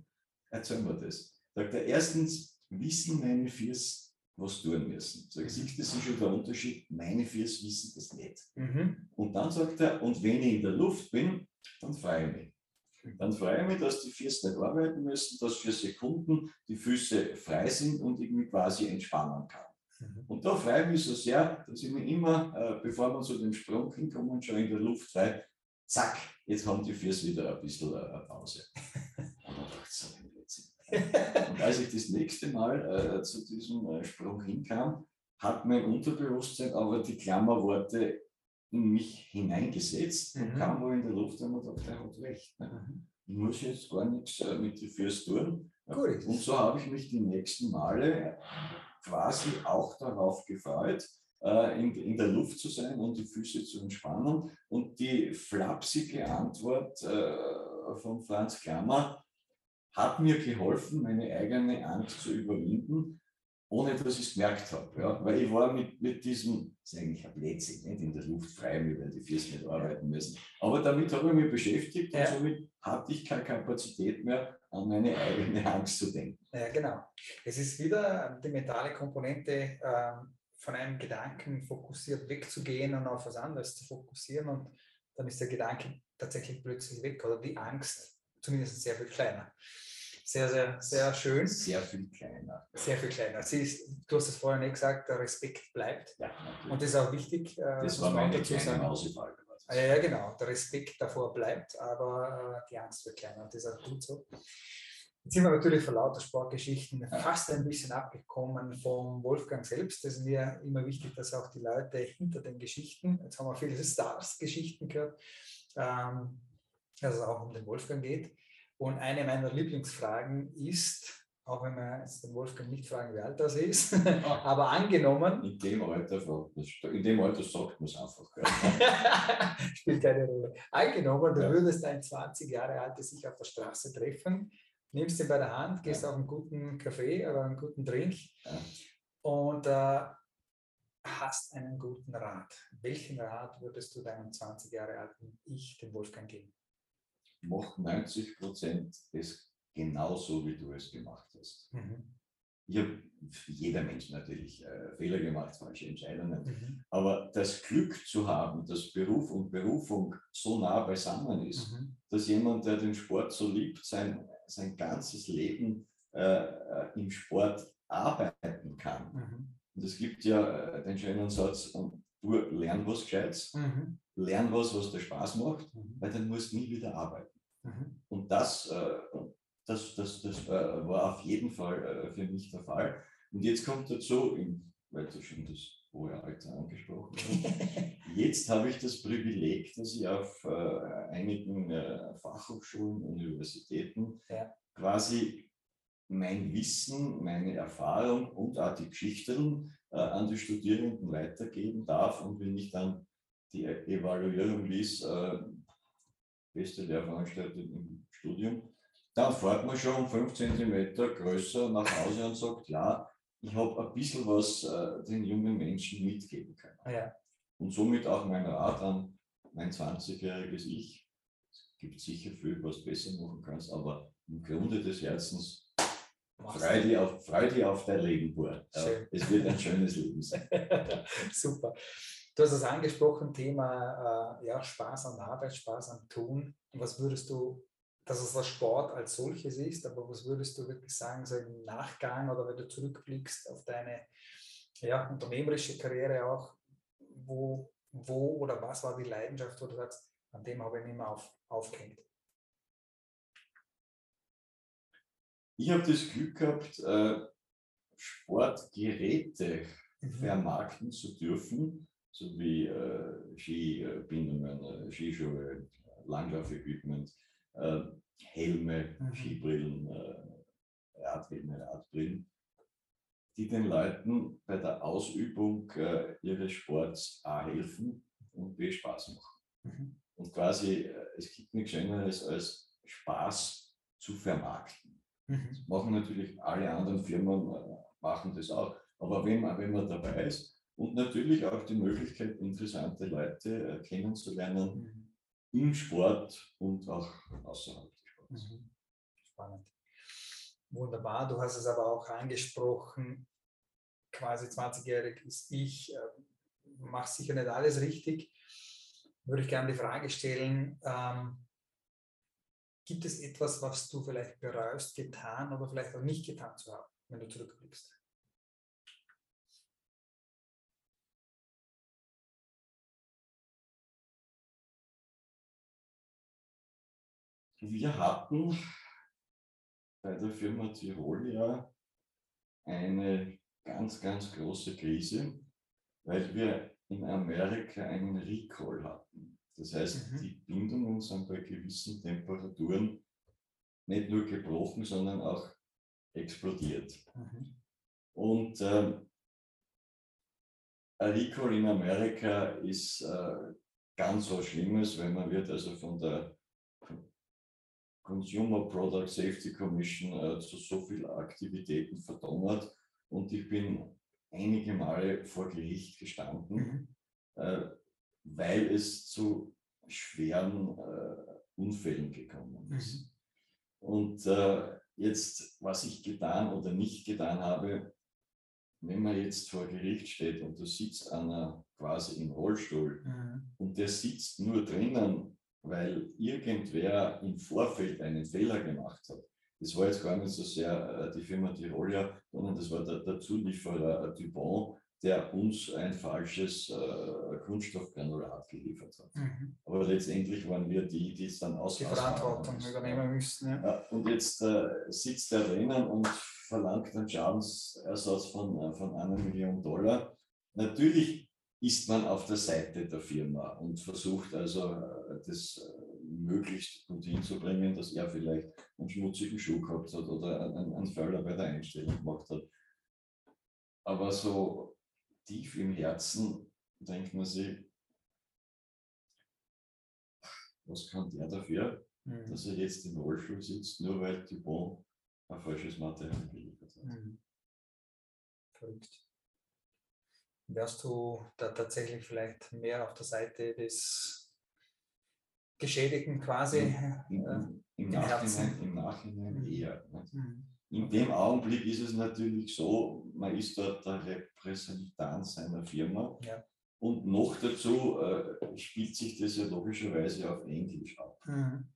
erzähl mir das. Sagt er, erstens wissen meine Füße, was tun müssen. So, ich sehe, das ist schon der Unterschied. Meine Füße wissen das nicht. Mhm. Und dann sagt er, und wenn ich in der Luft bin, dann freue ich mich. Dann freue ich mich, dass die Füße nicht arbeiten müssen, dass für Sekunden die Füße frei sind und ich mich quasi entspannen kann. Mhm. Und da freue ich mich so sehr, dass ich mir immer, äh, bevor man zu dem Sprung hinkommen, schon in der Luft frei, zack, jetzt haben die Füße wieder ein bisschen äh, Pause. Und dann dachte ich, so ein Blödsinn. Als ich das nächste Mal äh, zu diesem äh, Sprung hinkam, hat mein Unterbewusstsein aber die Klammerworte in mich hineingesetzt mhm. und kam wohl in der Luft und dachte, der hat recht. Ne? Mhm. Ich muss jetzt gar nichts äh, mit den Füßen tun. Gut. Und so habe ich mich die nächsten Male quasi auch darauf gefreut, äh, in, in, der Luft zu sein und die Füße zu entspannen. Und die flapsige Antwort äh, von Franz Klammer hat mir geholfen, meine eigene Angst zu überwinden, ohne dass ich es gemerkt habe. Ja? Weil ich war mit, mit diesem, das ist eigentlich ein Blödsinn, nicht in der Luft frei, weil die Füße nicht arbeiten müssen. Aber damit habe ich mich beschäftigt ja. und somit hatte ich keine Kapazität mehr, an meine eigene Angst zu denken. Ja, genau. Es ist wieder die mentale Komponente, ähm, von einem Gedanken fokussiert wegzugehen und auf was anderes zu fokussieren und dann ist der Gedanke tatsächlich plötzlich weg oder die Angst zumindest sehr viel kleiner. Sehr, sehr, sehr schön. Sehr viel kleiner. Sehr viel kleiner. Sie ist, du hast es vorher nicht gesagt, der Respekt bleibt. Ja, und das ist auch wichtig. Äh, das war meine kleine Mausefrage. Ah, ja, genau. Der Respekt davor bleibt, aber äh, die Angst wird kleiner. Und das ist auch gut so. Jetzt sind wir natürlich vor lauter Sportgeschichten fast ein bisschen abgekommen vom Wolfgang selbst. Das ist mir immer wichtig, dass auch die Leute hinter den Geschichten, jetzt haben wir viele Stars-Geschichten gehört, ähm, dass es auch um den Wolfgang geht. Und eine meiner Lieblingsfragen ist, auch wenn man jetzt den Wolfgang nicht fragen, wie alt das ist, aber angenommen. In dem Alter in dem Alter sagt man es einfach. Spielt keine Rolle. Angenommen, du ja. würdest ein 20 Jahre altes sich auf der Straße treffen, nimmst ihn bei der Hand, gehst ja. auf einen guten Kaffee oder einen guten Drink ja. und äh, hast einen guten Rat. Welchen Rat würdest du deinem 20 Jahre alten Ich, dem Wolfgang, geben? Mach 90 Prozent es genauso, wie du es gemacht hast. Mhm. Ich habe jeder Mensch natürlich äh, Fehler gemacht, falsche Entscheidungen. Mhm. Aber das Glück zu haben, dass Beruf und Berufung so nah beisammen ist, mhm. dass jemand, der den Sport so liebt, sein, sein ganzes Leben äh, äh im Sport arbeiten kann. Mhm. Und es gibt ja äh, den schönen Satz, du lern was Gescheites, mhm. lern was, was dir Spaß macht, mhm. weil dann musst du nie wieder arbeiten. Mhm. Und das, äh, das, das, das äh, war auf jeden Fall äh, für mich der Fall. Und jetzt kommt dazu, weil du schon das hohe Alter angesprochen hast, jetzt habe ich das Privileg, dass ich auf einigen Fachhochschulen, Universitäten ja. quasi mein Wissen, meine Erfahrung und auch die Geschichten äh, an die Studierenden weitergeben darf. Und wenn ich dann die Evaluierung liest, äh, beste Lehrveranstaltung im Studium, dann fährt man schon 5 cm größer nach Hause und sagt, ja, ich habe ein bisschen was äh, den jungen Menschen mitgeben können. Ja. Und somit auch mein Rat an mein 20-jähriges Ich. Es gibt sicher viel, was besser machen kannst, aber im Grunde des Herzens freu dich auf, freu dich auf dein Leben, Bur. Es wird ein schönes Leben sein. Super. Du hast es angesprochen, Thema äh, ja, Spaß an Arbeit, Spaß am Tun. Was würdest du, dass es der Sport als solches ist, aber was würdest du wirklich sagen, so im Nachgang oder wenn du zurückblickst auf deine ja, unternehmerische Karriere auch, wo, wo oder was war die Leidenschaft, wo du sagst, an dem habe ich mich immer auf, aufgehängt? Ich habe das Glück gehabt, äh, Sportgeräte mhm. vermarkten zu dürfen, so wie äh, Skibindungen, äh, Skischuhe, Langlaufequipment, Helme, mhm. Skibrillen, Radhelme, Radbrillen, die den Leuten bei der Ausübung ihres Sports A helfen und B Spaß machen. Mhm. Und quasi, es gibt nichts Schöneres als Spaß zu vermarkten. Mhm. Das machen natürlich alle anderen Firmen, äh, machen das auch. Aber wenn man, wenn man dabei ist und natürlich auch die Möglichkeit, interessante Leute äh, kennenzulernen mhm. im Sport und auch außerhalb des Sports. Mhm. Spannend. Wunderbar. Du hast es aber auch angesprochen, quasi 20-jährig ist ich, äh, mache sicher nicht alles richtig. Würde ich gerne die Frage stellen, ähm, gibt es etwas, was du vielleicht bereust, getan oder vielleicht auch nicht getan zu haben, wenn du zurückblickst? Wir hatten bei der Firma Tirolia eine ganz, ganz große Krise, weil wir in Amerika einen Recall hatten. Das heißt, mhm. die Bindungen sind bei gewissen Temperaturen nicht nur gebrochen, sondern auch explodiert. Mhm. Und ähm, Recall in Amerika ist äh, ganz was Schlimmes, weil man wird also von der Consumer Product Safety Commission äh, zu so vielen Aktivitäten verdonnert und ich bin einige Male vor Gericht gestanden, mhm. äh, weil es zu schweren äh, Unfällen gekommen ist. Mhm. Und äh, jetzt, was ich getan oder nicht getan habe, wenn man jetzt vor Gericht steht und du sitzt einer quasi im Rollstuhl mhm. und der sitzt nur drinnen weil irgendwer im Vorfeld einen Fehler gemacht hat. Das war jetzt gar nicht so sehr äh, die Firma Tirolia, sondern das war der, der Zulieferer äh, Dupont, der uns ein falsches äh, Kunststoffgranulat geliefert hat. Mhm. Aber letztendlich waren wir die, die es dann aus Die Verantwortung übernehmen müssen. Ja. Und jetzt äh, sitzt er drinnen und verlangt einen Schadensersatz von, äh, von einer Million Dollar. Natürlich ist man auf der Seite der Firma und versucht also äh, das äh, möglichst gut hinzubringen, dass er vielleicht einen schmutzigen Schuh gehabt hat oder einen, einen Fehler bei der Einstellung gemacht hat. Aber so tief im Herzen denkt man sich, was kann der dafür, mhm. dass er jetzt im Rollstuhl sitzt, nur weil Dupont ein falsches Material geliefert hat. Mhm. Verrückt wärst du da tatsächlich vielleicht mehr auf der Seite des Geschädigten quasi? Im, im, im Nachhinein, Im Nachhinein eher. Mhm. In dem Augenblick ist es natürlich so, man ist dort der Repräsentant seiner Firma. Ja. Und noch dazu äh, spielt sich das ja logischerweise auf Englisch ab. Mhm.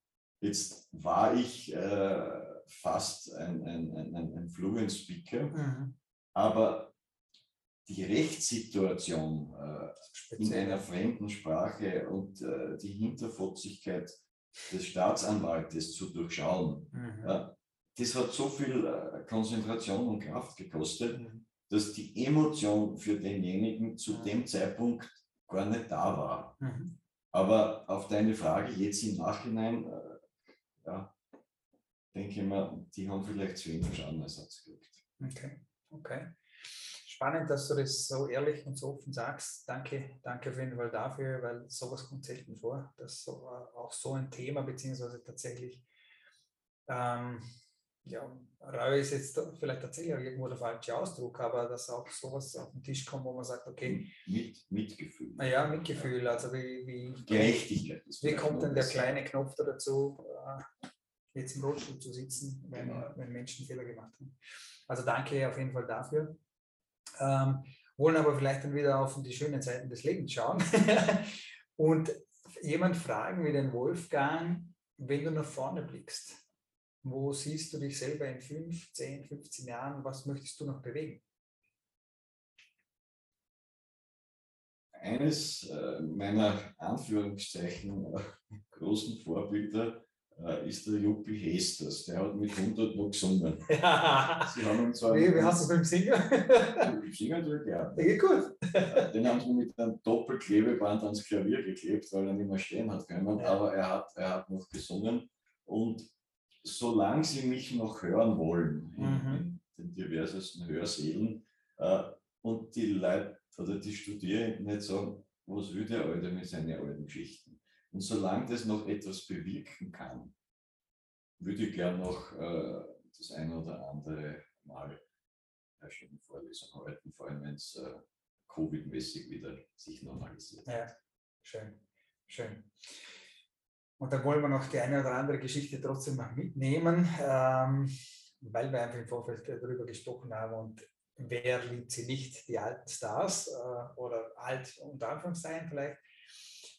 Jetzt war ich äh, fast ein, ein, ein, ein Fluent Speaker, mhm. aber die Rechtssituation äh, in einer fremden Sprache und äh, die Hinterfotzigkeit des Staatsanwaltes zu durchschauen, mhm. Das hat so viel äh, Konzentration und Kraft gekostet, mhm. dass die Emotion für denjenigen zu mhm. dem Zeitpunkt gar nicht da war. Mhm. Aber auf deine Frage jetzt im Nachhinein, äh, ja, denke ich mal, die haben vielleicht zu wenig Schadenersatz gekriegt. Okay, okay spannend, dass du das so ehrlich und so offen sagst. Danke, danke auf jeden Fall dafür, weil sowas kommt selten vor, dass so, äh, auch so ein Thema, beziehungsweise tatsächlich, ähm, ja, Reue ist jetzt vielleicht tatsächlich irgendwo der falsche Ausdruck, aber dass auch sowas auf den Tisch kommt, wo man sagt, okay. Mit, Mitgefühl. Ja, Mitgefühl, also wie. wie Gerechtigkeit. Wie kommt denn der kleine Knopf da dazu, äh, jetzt im Rollstuhl zu sitzen, wenn, genau. wenn Menschen Fehler gemacht haben? Also danke auf jeden Fall dafür ähm, wollen aber vielleicht dann wieder auf die schönen Seiten des Lebens schauen und jemand fragen wie den Wolfgang, wenn du nach vorne blickst, wo siehst du dich selber in 5, 10, 15 Jahren, was möchtest du noch bewegen? eines äh, meiner Anführungszeichen äh, großen Vorbilder äh, ist der Juppie Hesters. Der hat mit 100 noch gesungen. Ja. Sie haben zwar wie, wie hast du es dem Singen? Singen tue ich gerne. Ja, gut. Den haben sie mit einem Doppelklebeband ans Klavier geklebt, weil er nicht mehr stehen hat können. Ja. Aber er hat, er hat noch gesungen. Und solange sie mich noch hören wollen, mhm. in, den diversesten Hörsälen, äh, und die Leute oder die Studierenden nicht sagen, was will der Alte mit seinen alten Geschichten? Und solange das noch etwas bewirken kann, würde ich gerne noch äh, das eine oder andere Mal eine schöne Vorlesung halten, vor allem wenn es äh, Covid-mäßig wieder sich normalisiert. Ja, schön, schön. Und dann wollen wir noch die eine oder andere Geschichte trotzdem noch mitnehmen, ähm, weil wir einfach im Vorfeld darüber gesprochen haben und wer liebt sie nicht, die alten Stars äh, oder alt unter Anführungszeichen vielleicht.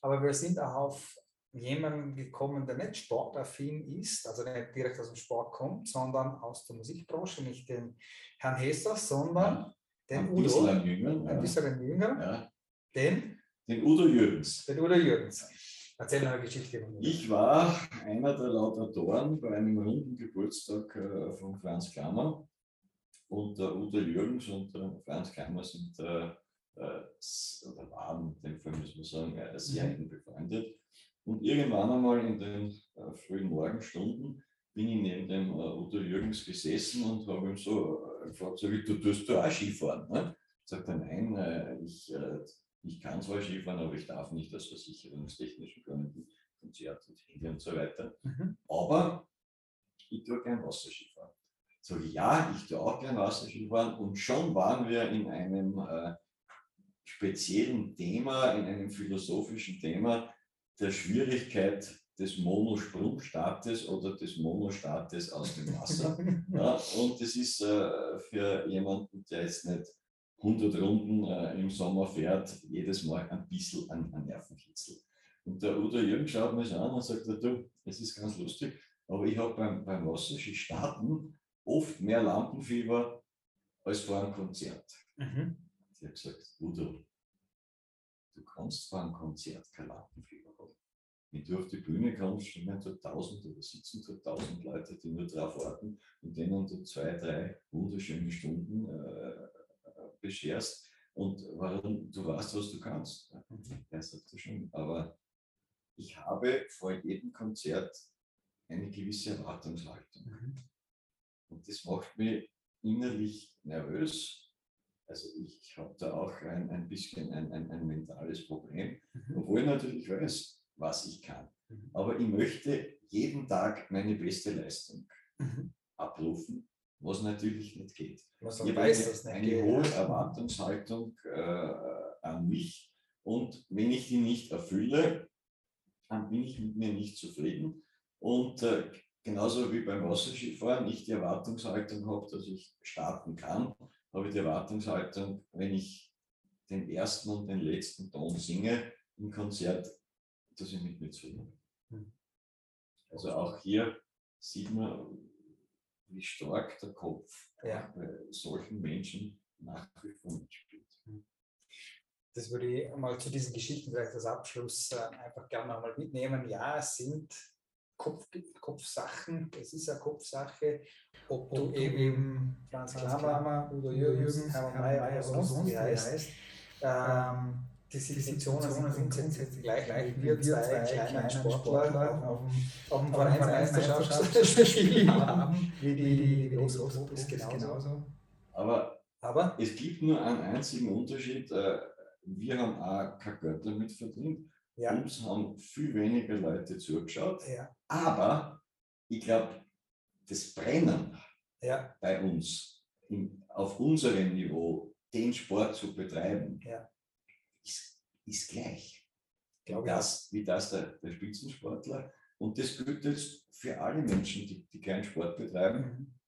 Aber wir sind auch auf jemanden gekommen, der nicht sportaffin ist, also nicht direkt aus dem Sport kommt, sondern aus der Musikbranche, nicht den Herrn Hester, sondern ja, den ein Udo. Bisschen jünger, ein bisschen jünger. Ja. Den? Den Udo Jürgens. Den Udo Jürgens. Erzähl eine Geschichte. Ich war einer der Lautatoren bei einem runden Geburtstag äh, von Franz Klammer. Und der Udo Jürgens und der Franz Klammer sind äh, äh, oder waren, in dem Fall muss man sagen, äh, sehr mhm. eng befreundet. Und irgendwann einmal in den äh, frühen Morgenstunden bin ich neben dem äh, Udo Jürgens gesessen und habe ihm so äh, gefragt, so wie du tust du auch Skifahren? Ne? Sagt er, nein, ich, ich kann zwar Skifahren, aber ich darf nicht aus versicherungstechnischen Gründen Konzert und Handy und so weiter. Mhm. Aber ich tue gern Wasserskifahren. So, ja, ich tue auch gern Wasserskifahren und schon waren wir in einem äh, speziellen Thema, in einem philosophischen Thema der Schwierigkeit des Monosprungstaates oder des Monostaates aus dem Wasser. ja, und das ist äh, für jemanden, der jetzt nicht 100 Runden äh, im Sommer fährt, jedes Mal ein bisschen ein, ein Nervenkitzel. Und der Udo Jürgen schaut mich an und sagt, du, es ist ganz lustig, aber ich habe beim, beim Wasserski starten oft mehr Lampenfieber als vor einem Konzert. Mhm. Ich habe gesagt, Udo, du kannst vor einem Konzert kein Lampenfieber haben. Wenn du auf die Bühne kommst, stehen da tausend oder sitzen da tausend Leute, die nur drauf warten und denen du zwei, drei wunderschöne Stunden äh, bescherst. Und warum, du weißt, was du kannst. Er sagt das schon. Aber ich habe vor jedem Konzert eine gewisse Erwartungshaltung. Mhm. Und das macht mich innerlich nervös, also ich habe da auch ein, ein bisschen ein, ein, ein mentales Problem, mhm. obwohl ich natürlich weiß, was ich kann. Mhm. Aber ich möchte jeden Tag meine beste Leistung abrufen, was natürlich nicht geht. Was ich weiß, eine, eine hohe Erwartungshaltung äh, an mich und wenn ich die nicht erfülle, dann bin ich mit mir nicht zufrieden. Und äh, genauso wie beim Wasserskifahren ich die Erwartungshaltung habe, dass ich starten kann, habe ich die Erwartungshaltung, wenn ich den ersten und den letzten Ton singe im Konzert, dass ich mit mir zufrieden bin. Also auch hier sieht man, wie stark der Kopf ja. bei solchen Menschen nach wie vor mitspielt. Hm. Das würde ich mal zu diesen Geschichten vielleicht als Abschluss äh, einfach gerne mal mitnehmen. Ja, es sind Kopf, Kopfsachen, es ist eine Kopfsache, ob, ob du eben Franz Klammer, Udo Jürgens, Hermann Mayer oder sonst wie heißt. Ähm, die Situationen sind grundsätzlich gleich, gleich wie wir zwei kleinen Sportler auf, auf dem Vereinsmeisterschaftsspiel haben, wie die, die, die großen Profis genauso. Aber, Aber es gibt nur einen einzigen Unterschied. Äh, wir haben auch kein Geld damit verdient. Ja. Uns haben viel weniger Leute zugeschaut. Ja. Aber ich glaube, das Brennen ja. bei uns in, auf unserem Niveau, den Sport zu betreiben, ja. Ist, ist gleich. Wie das, wie das der, der Spitzensportler. Und das gilt jetzt für alle Menschen, die, die keinen Sport betreiben.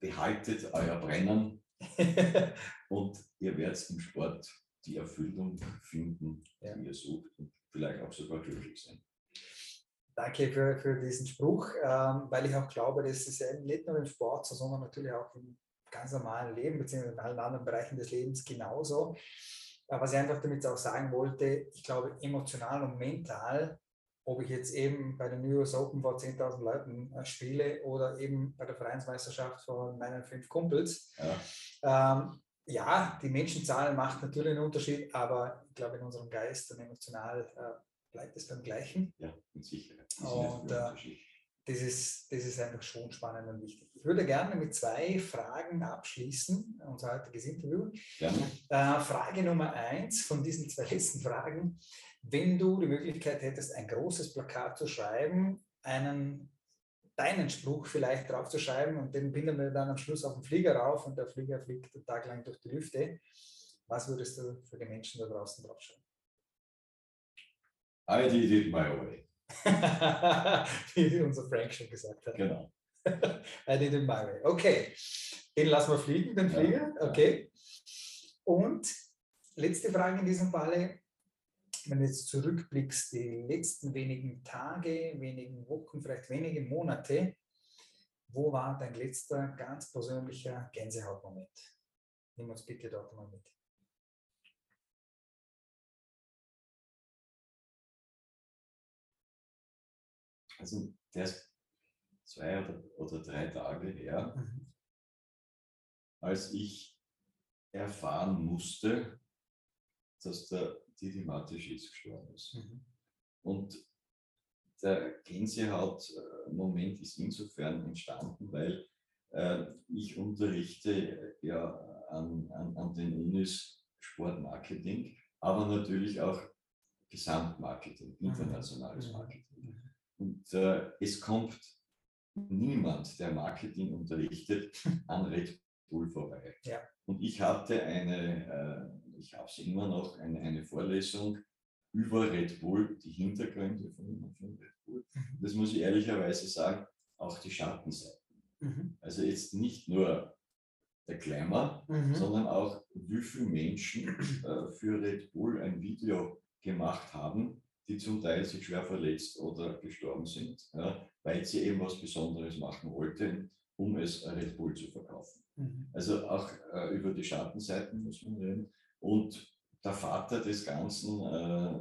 Behaltet euer Brennen und ihr werdet im Sport die Erfüllung finden, die ja. ihr sucht und vielleicht auch sogar glücklich sein. Danke für, für diesen Spruch, ähm, weil ich auch glaube, das ist ja nicht nur im Sport, sondern natürlich auch im ganz normalen Leben, beziehungsweise in allen anderen Bereichen des Lebens genauso. Was ich einfach damit auch sagen wollte, ich glaube, emotional und mental, ob ich jetzt eben bei den New York Open vor 10.000 Leuten äh, spiele oder eben bei der Vereinsmeisterschaft von meinen fünf Kumpels. Ja. Ähm, ja, die Menschenzahl macht natürlich einen Unterschied, aber ich glaube, in unserem Geist und emotional äh, bleibt es beim Gleichen. Ja, mit Sicherheit. Und äh, das, ist, das ist einfach schon spannend und wichtig. Ich würde gerne mit zwei Fragen abschließen, unser heutiges Interview. Gerne. Äh, Frage Nummer eins von diesen zwei letzten Fragen. Wenn du die Möglichkeit hättest, ein großes Plakat zu schreiben, einen deinen Spruch vielleicht draufzuschreiben und den binden wir dann am Schluss auf den Flieger rauf und der Flieger fliegt Tag lang durch die Lüfte. Was würdest du für die Menschen da draußen draufschreiben? I did it my way. Wie unser Frank schon gesagt hat. Genau. I did it my way. Okay, den lassen wir fliegen, den Flieger. Okay. Und letzte Frage in diesem Falle wenn du jetzt zurückblickst, die letzten wenigen Tage, wenigen Wochen, vielleicht wenige Monate, wo war dein letzter ganz persönlicher Gänsehautmoment? Nimm uns bitte dort mal mit. Also der ist zwei oder, oder drei Tage her, mhm. als ich erfahren musste, dass der die thematisch jetzt gestorben ist. Mhm. Und der Gänsehaut-Moment ist insofern entstanden, weil äh, ich unterrichte ja an, an, an den Unis Sportmarketing, aber natürlich auch Gesamtmarketing, mhm. internationales mhm. Marketing. Und äh, es kommt niemand, der Marketing unterrichtet, an Red Bull vorbei. Ja. Und ich hatte eine äh, ich habe sie immer noch, eine, eine Vorlesung über Red Bull, die Hintergründe von, von Red Bull. Mhm. Das muss ich ehrlicherweise sagen, auch die Schattenseiten. Mhm. Also jetzt nicht nur der Glamour, mhm. sondern auch wie viele Menschen äh, für Red Bull ein Video gemacht haben, die zum Teil sich schwer verletzt oder gestorben sind, ja, weil sie eben was Besonderes machen wollten, um es Red Bull zu verkaufen. Mhm. Also auch äh, über die Schattenseiten muss man reden. Und der Vater des Ganzen, äh,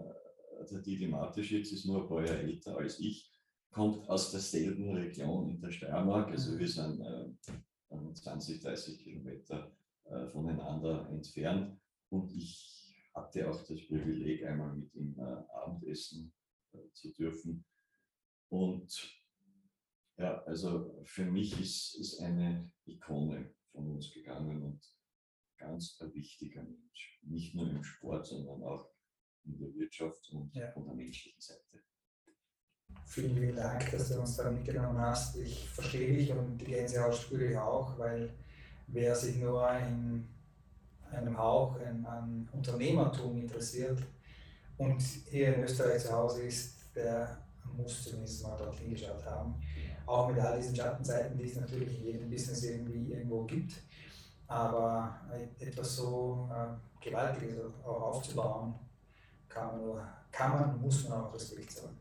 der Didi Mateschitz, ist nur ein paar Jahre älter als ich, kommt aus derselben Region in der Steiermark. Also mhm. wir sind äh, 20, 30 Kilometer äh, voneinander entfernt. Und ich hatte auch das Privileg, einmal mit ihm äh, Abendessen äh, zu dürfen. Und ja, also für mich ist, ist eine Ikone von uns gegangen und ganz ein wichtiger Mensch. Nicht nur im Sport, sondern auch in der Wirtschaft und ja. von der menschlichen Seite. Vielen, vielen Dank, dass du uns da mitgenommen hast. Ich verstehe dich und die Gänsehaut spüre ich auch, weil wer sich nur in einem Hauch an Unternehmertum interessiert und hier in Österreich zu Hause ist, der muss zumindest mal dort hingeschaut haben. Auch mit all diesen Schattenseiten, die es natürlich in jedem Business irgendwie irgendwo gibt. Aber etwas so äh, Gewaltiges auch aufzubauen, kann man, nur, kann man, muss man auch Respekt zollen.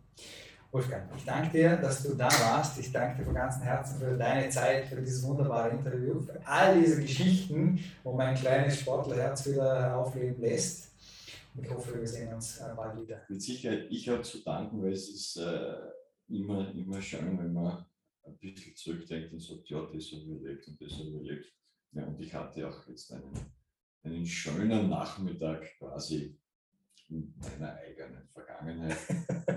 Wolfgang, ich danke dir, dass du da warst. Ich danke dir von ganzem Herzen für deine Zeit, für dieses wunderbare Interview, für all diese Geschichten, wo mein kleines Sportlerherz wieder aufleben lässt. Ich hoffe, wir sehen uns äh, bald wieder. Mit Sicherheit, ich habe zu danken, weil es ist äh, immer, immer schön, wenn man ein bisschen zurückdenkt und sagt, ja, das habe ich erlebt und das habe ich erlebt. Ja, und ich hatte auch jetzt einen, einen schönen Nachmittag quasi in meiner eigenen Vergangenheit.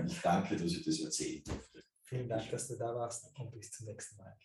Ich danke, dass ich das erzählen durfte. Vielen Dank, dass du da warst und bis zum nächsten Mal.